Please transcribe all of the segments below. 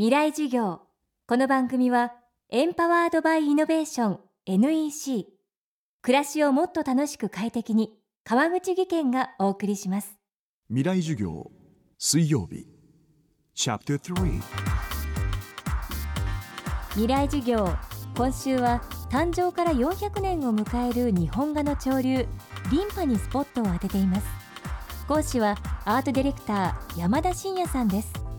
未来授業。この番組はエンパワードバイイノベーション NEC 暮らしをもっと楽しく快適に川口義賢がお送りします。未来授業水曜日。チャプター3未来授業今週は誕生から400年を迎える日本画の潮流リンパにスポットを当てています。講師はアートディレクター山田真也さんです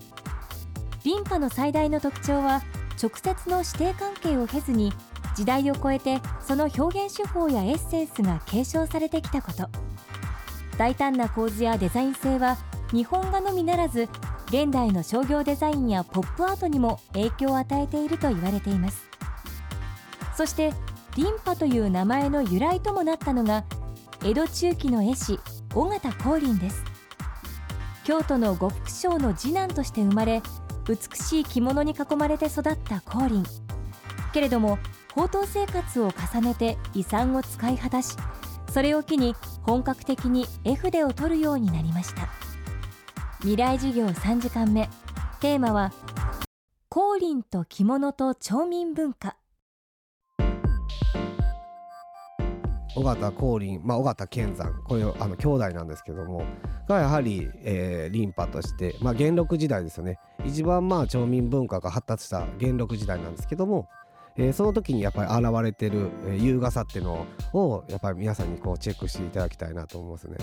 リンパの最大の特徴は直接の師弟関係を経ずに時代を超えてその表現手法やエッセンスが継承されてきたこと。大胆な構図やデザイン性は日本画のみならず現代の商業デザインやポップアートにも影響を与えていると言われています。そしてリンパという名前の由来ともなったのが江戸中期の絵師尾形光琳です。京都の呉服商の次男として生まれ美しい着物に囲まれて育った光琳。けれども高等生活を重ねて遺産を使い果たしそれを機に本格的に絵筆を取るようになりました。未来授業3時間目。テーマは光琳と着物と町民文化。尾形光琳、まあ、尾形健山これあの兄弟なんですけどもがやはり、えー、リンパとして、まあ、元禄時代ですよね一番まあ町民文化が発達した元禄時代なんですけども、えー、その時にやっぱり現れてる、えー、優雅さっていうのをやっぱり皆さんにこうチェックしていただきたいなと思いますね。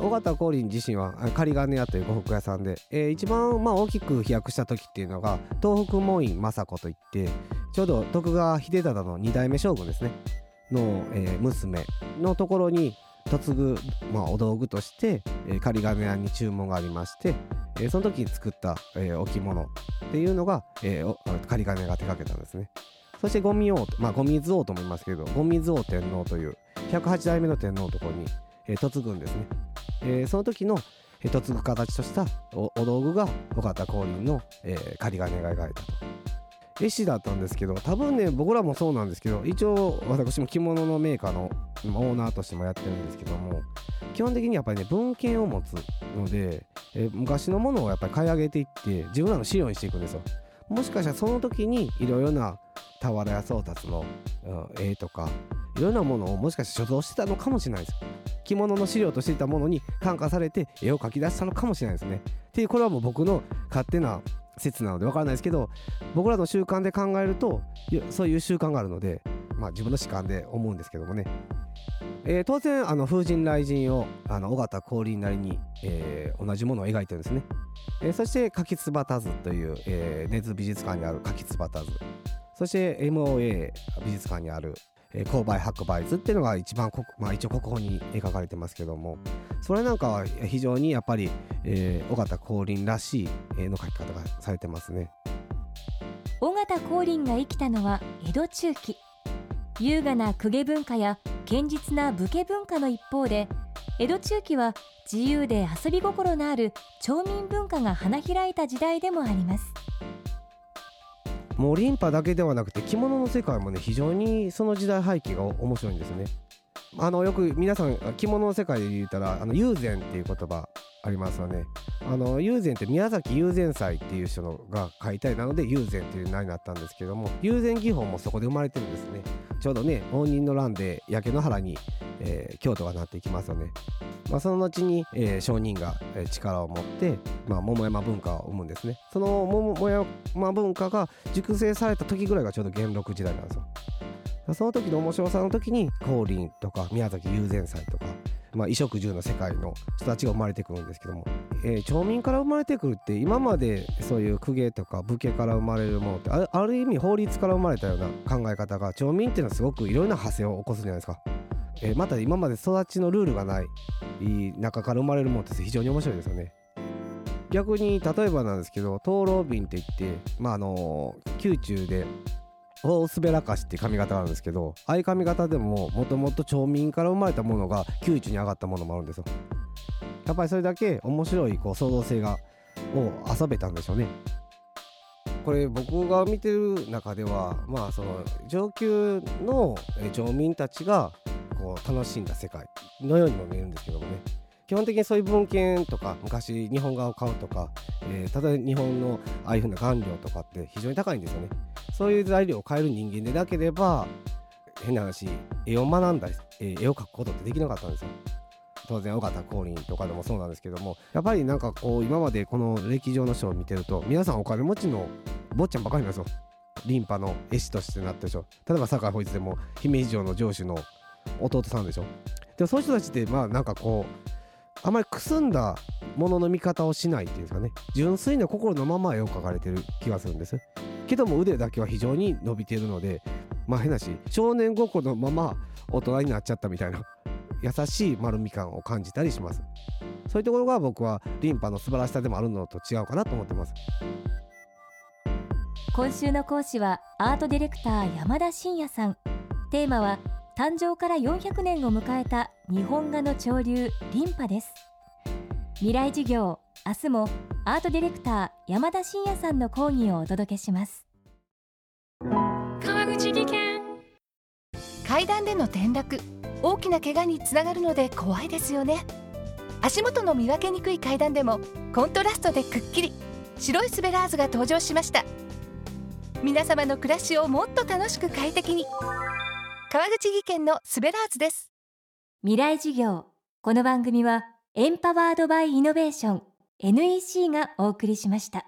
尾形光琳自身は仮金屋という呉服屋さんで、えー、一番まあ大きく飛躍した時っていうのが東北門院政子といってちょうど徳川秀忠の2代目将軍ですねの、えー、娘のところに嫁ぐ、まあ、お道具として、えー、仮金屋に注文がありまして、えー、その時作った、えー、置物っていうのが、えー、仮金屋が手掛けたんですね。そしてゴミ王まあゴミ王とも言いますけどゴミ王天皇という108代目の天皇のところに、えー、嫁ぐんですね、えー、その時の嫁ぐ形としたお道具が尾形光琳の、えー、仮金が描いたと。絵師だったんですけど多分ね僕らもそうなんですけど一応私も着物のメーカーのオーナーとしてもやってるんですけども基本的にやっぱりね文献を持つので、え昔のものをやっぱり買い上げていって自分らの資料にしていくんですよ。もしかしたらその時にいろいろな俵屋宗達の、うん、絵とかいろんなものをもしかして所蔵してたのかもしれないです。着物の資料としていたものに感化されて絵を描き出したのかもしれないですね。っていうこれはもう僕の勝手な説なので分からないですけど僕らの習慣で考えるとそういう習慣があるので、まあ、自分の主観で思うんですけどもね、えー、当然あの風神雷神をあの尾形光琳なりに、えー、同じものを描いてるんですね、えー、そして柿つばた図という、えー、根津美術館にある柿つばた図。そして MOA 美術館にあるえー、勾配白梅図っていうのが一番まあ、一応国宝に描かれてますけども。それなんかは非常にやっぱり、えー、尾形光琳らしい絵の描き方がされてますね。尾形光琳が生きたのは江戸中期。優雅な公家文化や堅実な武家文化の一方で江戸中期は自由で遊び心のある町民文化が花開いた時代でもあります。もうリンパだけではなくて着物の世界もね非常にその時代背景が面白いんですね。あのよく皆さん着物の世界で言ったらあの友禅っていう言葉ありますよね。あの友禅って宮崎友禅祭っていう人のが解体なので友禅っていう名になったんですけども友禅技法もそこで生まれてるんですね。ちょうどね応仁の乱で焼け野原に、えー、京都がなっていきますよね。まあ、その後に、えー、商人が、力を持って、まあ、桃山文化を生むんですねその桃山文化が熟成された時ぐらいがちょうど元禄時代なんですよその時の面白さの時に光琳とか宮崎友禅祭とか、まあ、衣食住の世界の人たちが生まれてくるんですけども、えー、町民から生まれてくるって今までそういう公家とか武家から生まれるものってある意味法律から生まれたような考え方が町民っていうのはすごくいろいろな派生を起こすじゃないですか。えー、また今まで育ちのルールがない中から生まれるものって非常に面白いですよね。逆に例えばなんですけど灯籠瓶って言ってまああの宮中で大すべらかしって髪型があるんですけどああいう髪型でももともと町民から生まれたものが宮中に上がったものもあるんですよ。やっぱりそれだけ面白いこう創造性がを遊べたんでしょうね。これ僕が見てる中ではまあその上級の町民たちがこう楽しんだ世界のようにも見えるんですけどもね。基本的にそういう文献とか昔日本画を買うとか、えー、例えば日本のああいうふうな顔料とかって非常に高いんですよね。そういう材料を変える人間でなければ変な話絵を学んだり、えー、絵を描くことってできなかったんですよ。当然尾形光琳とかでもそうなんですけども。やっぱりなんかこう今までこの歴上の書を見てると皆さんお金持ちの坊ちゃんばかりなんですよ。リンパの絵師としてなってるでしょ例えば酒井法一でも姫路城の城主の弟さんでしょ。でもそういう人たちってまあなんかこうあまりくすんだものの見方をしないっていうかね。純粋な心のまま絵を描かれてる気がするんです。けども腕だけは非常に伸びてるのでまあ変なし少年心のまま大人になっちゃったみたいな優しい丸み感を感じたりします。そういうところが僕はリンパの素晴らしさでもあるのと違うかなと思ってます。今週の講師はアートディレクター山田真也さん。テーマは誕生から400年を迎えた日本画の潮流リンパです。未来授業明日もアートディレクター山田真也さんの講義をお届けします。川口技研。階段での転落大きな怪我につながるので怖いですよね。足元の見分けにくい階段でもコントラストでくっきり白いスベラーズが登場しました。皆様の暮らしをもっと楽しく快適に川口技研のスベラーズです。未来事業。この番組はエンパワードバイイノベーション NEC がお送りしました。